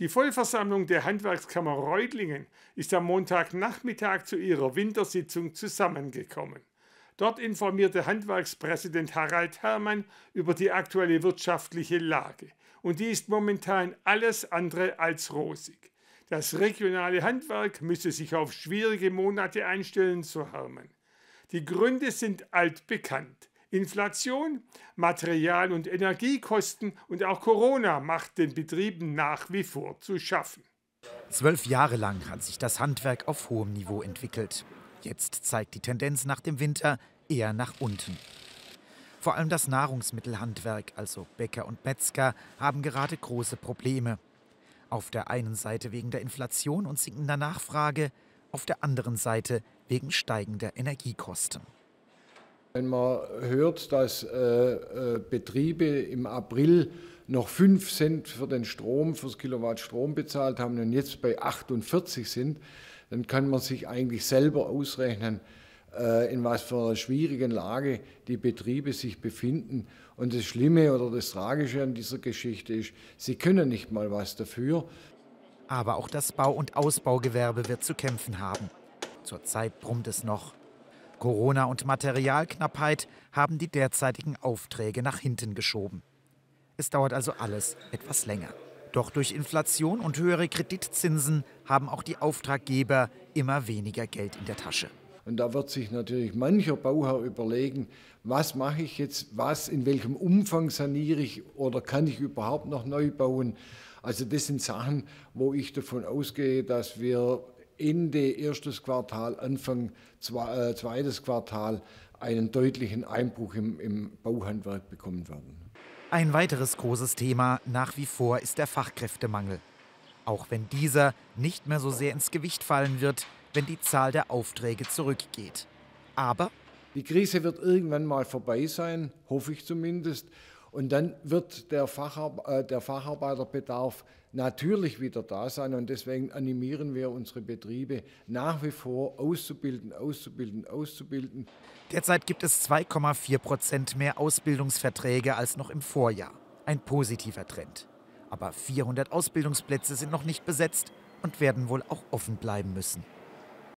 Die Vollversammlung der Handwerkskammer Reutlingen ist am Montagnachmittag zu ihrer Wintersitzung zusammengekommen. Dort informierte Handwerkspräsident Harald Herrmann über die aktuelle wirtschaftliche Lage. Und die ist momentan alles andere als rosig. Das regionale Handwerk müsse sich auf schwierige Monate einstellen, so Herrmann. Die Gründe sind altbekannt. Inflation, Material- und Energiekosten und auch Corona macht den Betrieben nach wie vor zu schaffen. Zwölf Jahre lang hat sich das Handwerk auf hohem Niveau entwickelt. Jetzt zeigt die Tendenz nach dem Winter eher nach unten. Vor allem das Nahrungsmittelhandwerk, also Bäcker und Metzger, haben gerade große Probleme. Auf der einen Seite wegen der Inflation und sinkender Nachfrage, auf der anderen Seite wegen steigender Energiekosten. Wenn man hört, dass äh, äh, Betriebe im April noch 5 Cent für den Strom, fürs Kilowatt Strom bezahlt haben und jetzt bei 48 sind, dann kann man sich eigentlich selber ausrechnen, äh, in was für einer schwierigen Lage die Betriebe sich befinden. Und das Schlimme oder das Tragische an dieser Geschichte ist, sie können nicht mal was dafür. Aber auch das Bau- und Ausbaugewerbe wird zu kämpfen haben. Zurzeit brummt es noch. Corona und Materialknappheit haben die derzeitigen Aufträge nach hinten geschoben. Es dauert also alles etwas länger. Doch durch Inflation und höhere Kreditzinsen haben auch die Auftraggeber immer weniger Geld in der Tasche. Und da wird sich natürlich mancher Bauherr überlegen, was mache ich jetzt, was, in welchem Umfang saniere ich oder kann ich überhaupt noch neu bauen. Also das sind Sachen, wo ich davon ausgehe, dass wir Ende erstes Quartal, Anfang äh, zweites Quartal einen deutlichen Einbruch im, im Bauhandwerk bekommen werden. Ein weiteres großes Thema nach wie vor ist der Fachkräftemangel. Auch wenn dieser nicht mehr so sehr ins Gewicht fallen wird, wenn die Zahl der Aufträge zurückgeht. Aber die Krise wird irgendwann mal vorbei sein, hoffe ich zumindest. Und dann wird der, Fachar äh, der Facharbeiterbedarf natürlich wieder da sein. Und deswegen animieren wir unsere Betriebe nach wie vor auszubilden, auszubilden, auszubilden. Derzeit gibt es 2,4 Prozent mehr Ausbildungsverträge als noch im Vorjahr. Ein positiver Trend. Aber 400 Ausbildungsplätze sind noch nicht besetzt und werden wohl auch offen bleiben müssen.